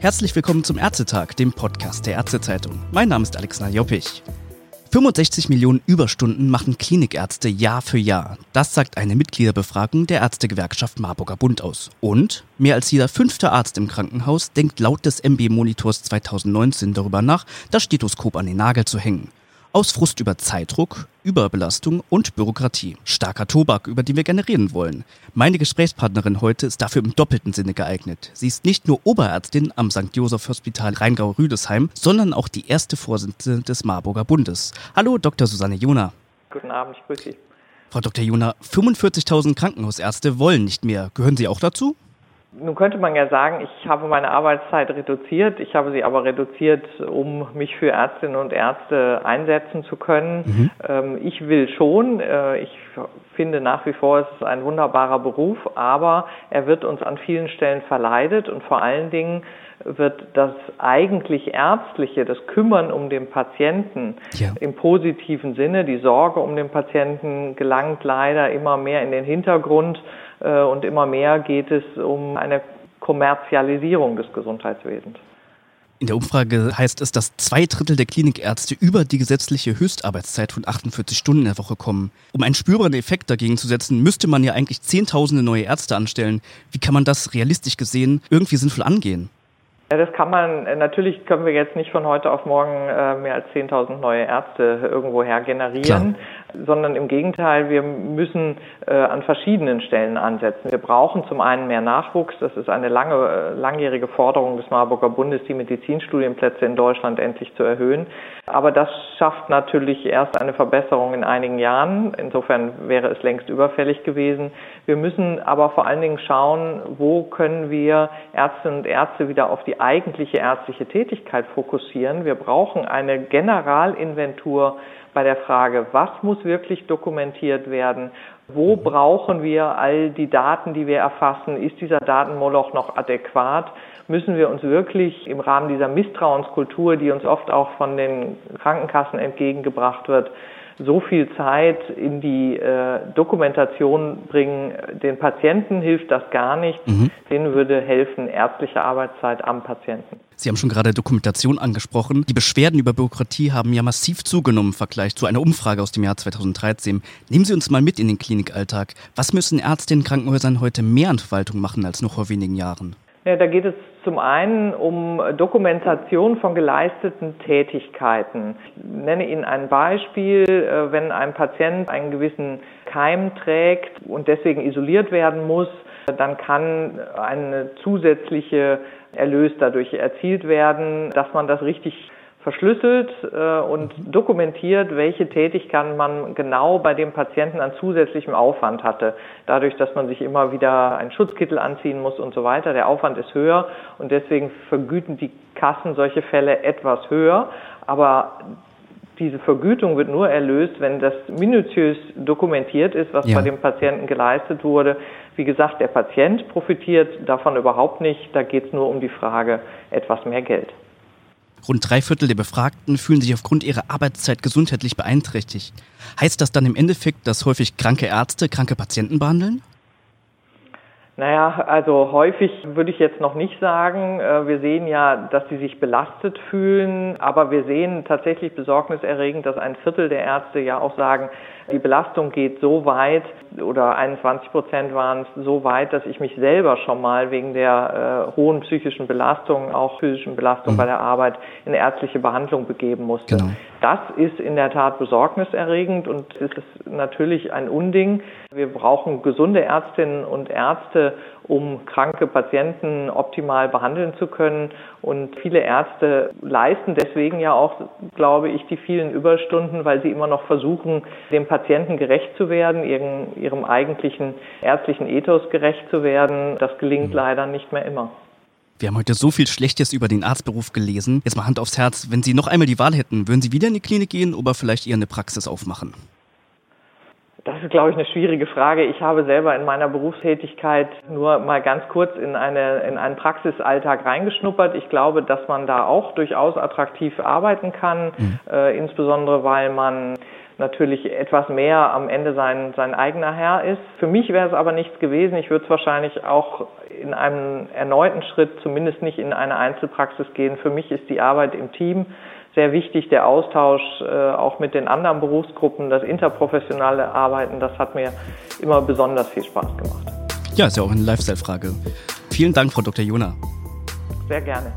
Herzlich willkommen zum Ärztetag, dem Podcast der Ärztezeitung. Mein Name ist Alexander Joppich. 65 Millionen Überstunden machen Klinikärzte Jahr für Jahr. Das sagt eine Mitgliederbefragung der Ärztegewerkschaft Marburger Bund aus. Und mehr als jeder fünfte Arzt im Krankenhaus denkt laut des MB-Monitors 2019 darüber nach, das Stethoskop an den Nagel zu hängen. Aus Frust über Zeitdruck, Überbelastung und Bürokratie. Starker Tobak, über den wir gerne reden wollen. Meine Gesprächspartnerin heute ist dafür im doppelten Sinne geeignet. Sie ist nicht nur Oberärztin am St. Joseph Hospital Rheingau-Rüdesheim, sondern auch die erste Vorsitzende des Marburger Bundes. Hallo, Dr. Susanne Jona. Guten Abend, ich grüße Sie. Frau Dr. Jona, 45.000 Krankenhausärzte wollen nicht mehr. Gehören Sie auch dazu? Nun könnte man ja sagen, ich habe meine Arbeitszeit reduziert. Ich habe sie aber reduziert, um mich für Ärztinnen und Ärzte einsetzen zu können. Mhm. Ähm, ich will schon. Äh, ich finde nach wie vor, es ist ein wunderbarer Beruf, aber er wird uns an vielen Stellen verleidet und vor allen Dingen wird das eigentlich Ärztliche, das Kümmern um den Patienten ja. im positiven Sinne, die Sorge um den Patienten gelangt leider immer mehr in den Hintergrund und immer mehr geht es um eine Kommerzialisierung des Gesundheitswesens. In der Umfrage heißt es, dass zwei Drittel der Klinikärzte über die gesetzliche Höchstarbeitszeit von 48 Stunden in der Woche kommen. Um einen spürbaren Effekt dagegen zu setzen, müsste man ja eigentlich Zehntausende neue Ärzte anstellen. Wie kann man das realistisch gesehen irgendwie sinnvoll angehen? Ja, das kann man, äh, natürlich können wir jetzt nicht von heute auf morgen äh, mehr als 10.000 neue Ärzte irgendwoher generieren, Klar. Sondern im Gegenteil, wir müssen äh, an verschiedenen Stellen ansetzen. Wir brauchen zum einen mehr Nachwuchs, das ist eine lange, langjährige Forderung des Marburger Bundes, die Medizinstudienplätze in Deutschland endlich zu erhöhen. Aber das schafft natürlich erst eine Verbesserung in einigen Jahren. Insofern wäre es längst überfällig gewesen. Wir müssen aber vor allen Dingen schauen, wo können wir Ärztinnen und Ärzte wieder auf die eigentliche ärztliche Tätigkeit fokussieren. Wir brauchen eine Generalinventur bei der Frage, was muss wirklich dokumentiert werden, wo brauchen wir all die Daten, die wir erfassen, ist dieser Datenmoloch noch adäquat, müssen wir uns wirklich im Rahmen dieser Misstrauenskultur, die uns oft auch von den Krankenkassen entgegengebracht wird, so viel Zeit in die äh, Dokumentation bringen. Den Patienten hilft das gar nicht. Mhm. Denen würde helfen ärztliche Arbeitszeit am Patienten. Sie haben schon gerade Dokumentation angesprochen. Die Beschwerden über Bürokratie haben ja massiv zugenommen im Vergleich zu einer Umfrage aus dem Jahr 2013. Nehmen Sie uns mal mit in den Klinikalltag. Was müssen Ärzte in Krankenhäusern heute mehr an Verwaltung machen als noch vor wenigen Jahren? Ja, da geht es zum einen um Dokumentation von geleisteten Tätigkeiten. Ich nenne Ihnen ein Beispiel. Äh, wenn ein Patient einen gewissen Keim trägt und deswegen isoliert werden muss, dann kann eine zusätzliche Erlös dadurch erzielt werden, dass man das richtig verschlüsselt äh, und dokumentiert, welche Tätigkeiten man genau bei dem Patienten an zusätzlichem Aufwand hatte. Dadurch, dass man sich immer wieder einen Schutzkittel anziehen muss und so weiter. Der Aufwand ist höher und deswegen vergüten die Kassen solche Fälle etwas höher. Aber diese Vergütung wird nur erlöst, wenn das minutiös dokumentiert ist, was ja. bei dem Patienten geleistet wurde. Wie gesagt, der Patient profitiert davon überhaupt nicht. Da geht es nur um die Frage etwas mehr Geld. Rund drei Viertel der Befragten fühlen sich aufgrund ihrer Arbeitszeit gesundheitlich beeinträchtigt. Heißt das dann im Endeffekt, dass häufig kranke Ärzte kranke Patienten behandeln? Naja, also häufig würde ich jetzt noch nicht sagen. Äh, wir sehen ja, dass sie sich belastet fühlen, aber wir sehen tatsächlich besorgniserregend, dass ein Viertel der Ärzte ja auch sagen, die Belastung geht so weit oder 21 Prozent waren es so weit, dass ich mich selber schon mal wegen der äh, hohen psychischen Belastung, auch physischen Belastung mhm. bei der Arbeit in ärztliche Behandlung begeben musste. Genau. Das ist in der Tat besorgniserregend und es ist natürlich ein Unding. Wir brauchen gesunde Ärztinnen und Ärzte, um kranke Patienten optimal behandeln zu können. Und viele Ärzte leisten deswegen ja auch, glaube ich, die vielen Überstunden, weil sie immer noch versuchen, dem Patienten gerecht zu werden, ihrem, ihrem eigentlichen ärztlichen Ethos gerecht zu werden. Das gelingt mhm. leider nicht mehr immer. Wir haben heute so viel Schlechtes über den Arztberuf gelesen. Jetzt mal Hand aufs Herz, wenn Sie noch einmal die Wahl hätten, würden Sie wieder in die Klinik gehen oder vielleicht eher eine Praxis aufmachen? Das ist, glaube ich, eine schwierige Frage. Ich habe selber in meiner Berufstätigkeit nur mal ganz kurz in, eine, in einen Praxisalltag reingeschnuppert. Ich glaube, dass man da auch durchaus attraktiv arbeiten kann, mhm. äh, insbesondere weil man natürlich etwas mehr am Ende sein, sein eigener Herr ist. Für mich wäre es aber nichts gewesen. Ich würde es wahrscheinlich auch in einem erneuten Schritt zumindest nicht in eine Einzelpraxis gehen. Für mich ist die Arbeit im Team sehr wichtig, der Austausch äh, auch mit den anderen Berufsgruppen, das interprofessionelle Arbeiten, das hat mir immer besonders viel Spaß gemacht. Ja, ist ja auch eine Lifestyle-Frage. Vielen Dank, Frau Dr. Jona. Sehr gerne.